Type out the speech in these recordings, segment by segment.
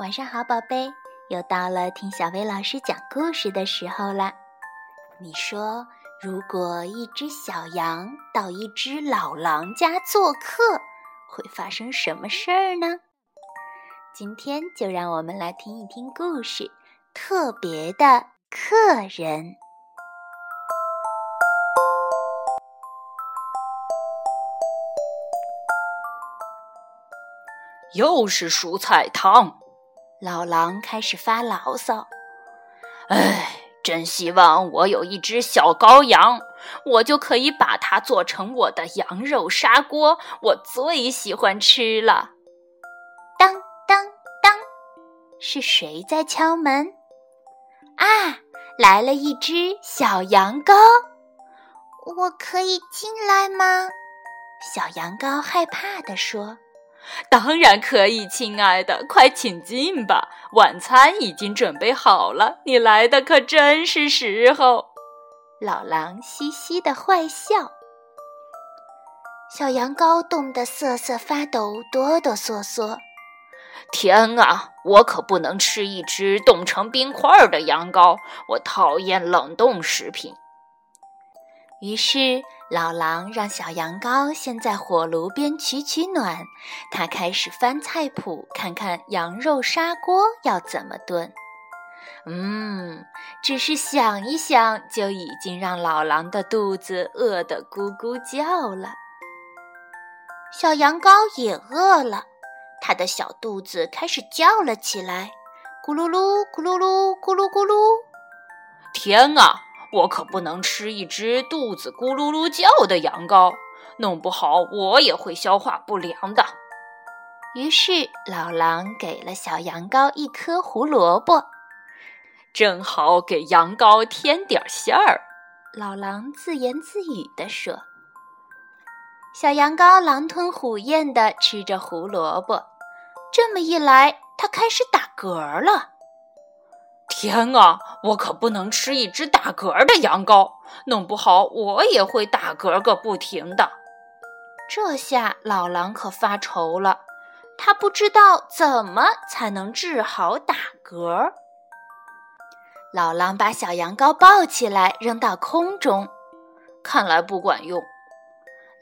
晚上好，宝贝，又到了听小薇老师讲故事的时候啦。你说，如果一只小羊到一只老狼家做客，会发生什么事儿呢？今天就让我们来听一听故事《特别的客人》。又是蔬菜汤。老狼开始发牢骚：“哎，真希望我有一只小羔羊，我就可以把它做成我的羊肉砂锅，我最喜欢吃了。”当当当，是谁在敲门？啊，来了一只小羊羔，我可以进来吗？小羊羔害怕地说。当然可以，亲爱的，快请进吧。晚餐已经准备好了，你来的可真是时候。老狼嘻嘻的坏笑，小羊羔冻得瑟瑟发抖，哆哆嗦嗦。天啊，我可不能吃一只冻成冰块的羊羔，我讨厌冷冻食品。于是。老狼让小羊羔先在火炉边取取暖，他开始翻菜谱，看看羊肉砂锅要怎么炖。嗯，只是想一想，就已经让老狼的肚子饿得咕咕叫了。小羊羔也饿了，它的小肚子开始叫了起来，咕噜噜，咕噜噜，咕噜咕噜。天啊！我可不能吃一只肚子咕噜噜叫的羊羔，弄不好我也会消化不良的。于是老狼给了小羊羔一颗胡萝卜，正好给羊羔添点馅儿。老狼自言自语地说：“小羊羔狼吞虎咽地吃着胡萝卜，这么一来，它开始打嗝了。”天啊！我可不能吃一只打嗝的羊羔，弄不好我也会打嗝个不停的。这下老狼可发愁了，他不知道怎么才能治好打嗝。老狼把小羊羔抱起来扔到空中，看来不管用。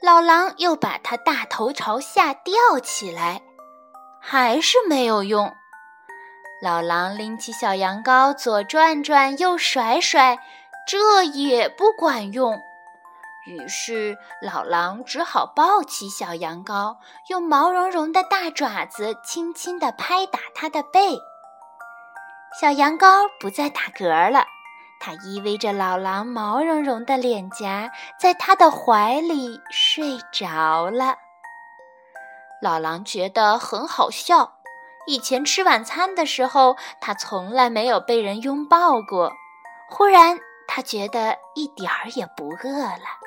老狼又把它大头朝下吊起来，还是没有用。老狼拎起小羊羔，左转转，右甩甩，这也不管用。于是老狼只好抱起小羊羔，用毛茸茸的大爪子轻轻地拍打它的背。小羊羔不再打嗝了，它依偎着老狼毛茸茸的脸颊，在他的怀里睡着了。老狼觉得很好笑。以前吃晚餐的时候，他从来没有被人拥抱过。忽然，他觉得一点儿也不饿了。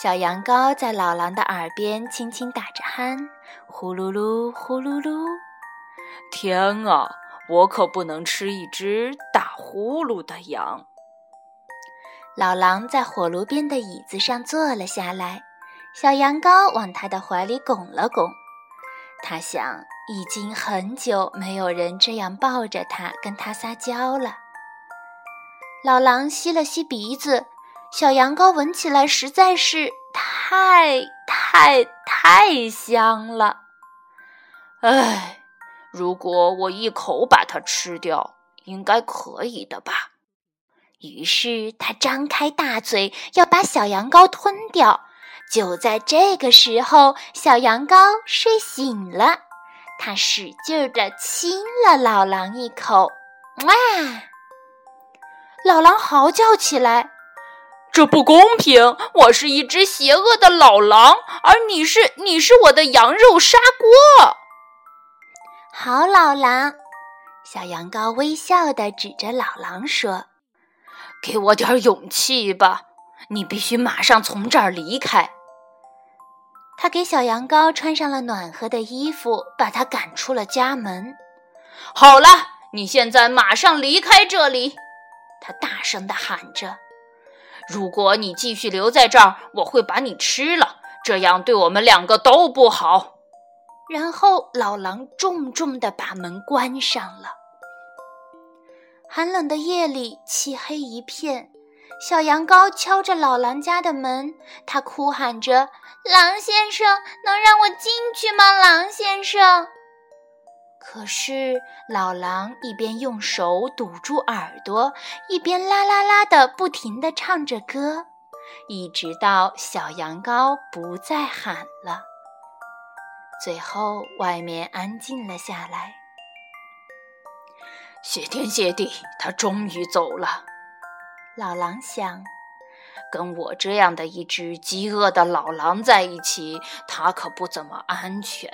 小羊羔在老狼的耳边轻轻打着鼾，呼噜噜，呼噜噜。天啊，我可不能吃一只打呼噜的羊。老狼在火炉边的椅子上坐了下来，小羊羔往他的怀里拱了拱。他想，已经很久没有人这样抱着他，跟他撒娇了。老狼吸了吸鼻子，小羊羔闻起来实在是太太太香了。唉，如果我一口把它吃掉，应该可以的吧？于是他张开大嘴，要把小羊羔吞掉。就在这个时候，小羊羔睡醒了，它使劲地亲了老狼一口。哇！老狼嚎叫起来：“这不公平！我是一只邪恶的老狼，而你是你是我的羊肉砂锅。”好，老狼，小羊羔微笑地指着老狼说：“给我点勇气吧！你必须马上从这儿离开。”他给小羊羔穿上了暖和的衣服，把它赶出了家门。好了，你现在马上离开这里！他大声地喊着：“如果你继续留在这儿，我会把你吃了，这样对我们两个都不好。”然后老狼重重地把门关上了。寒冷的夜里，漆黑一片。小羊羔敲着老狼家的门，他哭喊着：“狼先生，能让我进去吗？狼先生！”可是老狼一边用手堵住耳朵，一边啦啦啦的不停地唱着歌，一直到小羊羔不再喊了。最后，外面安静了下来。谢天谢地，他终于走了。老狼想，跟我这样的一只饥饿的老狼在一起，它可不怎么安全。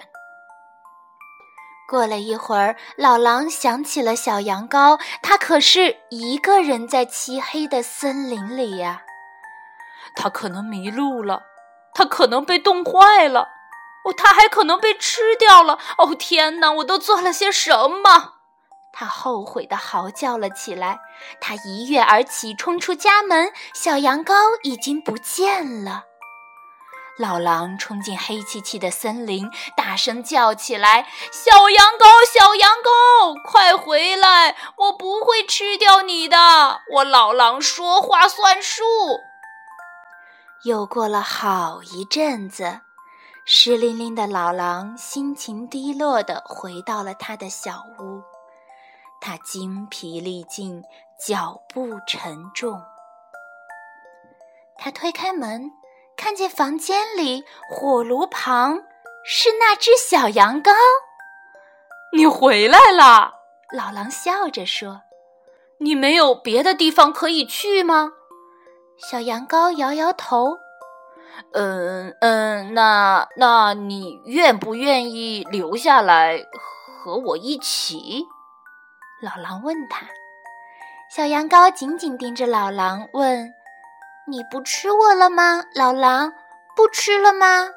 过了一会儿，老狼想起了小羊羔，它可是一个人在漆黑的森林里呀。他可能迷路了，他可能被冻坏了，哦，他还可能被吃掉了。哦，天哪，我都做了些什么？他后悔地嚎叫了起来。他一跃而起，冲出家门。小羊羔已经不见了。老狼冲进黑漆漆的森林，大声叫起来：“小羊羔，小羊羔，快回来！我不会吃掉你的，我老狼说话算数。”又过了好一阵子，湿淋淋的老狼心情低落地回到了他的小屋。他精疲力尽，脚步沉重。他推开门，看见房间里火炉旁是那只小羊羔。你回来了，老狼笑着说：“你没有别的地方可以去吗？”小羊羔摇摇头：“嗯嗯，那那你愿不愿意留下来和我一起？”老狼问他，小羊羔紧紧盯着老狼，问：“你不吃我了吗？”老狼不吃了吗？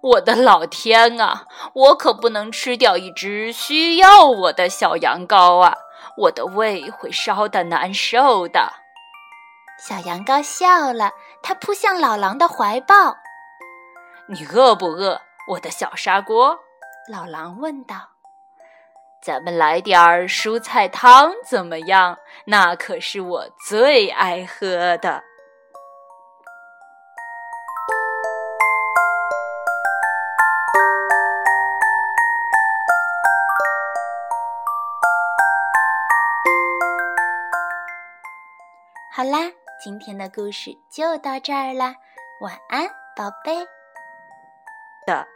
我的老天啊！我可不能吃掉一只需要我的小羊羔啊！我的胃会烧得难受的。小羊羔笑了，它扑向老狼的怀抱。你饿不饿，我的小砂锅？老狼问道。咱们来点儿蔬菜汤怎么样？那可是我最爱喝的。好啦，今天的故事就到这儿啦，晚安，宝贝。的。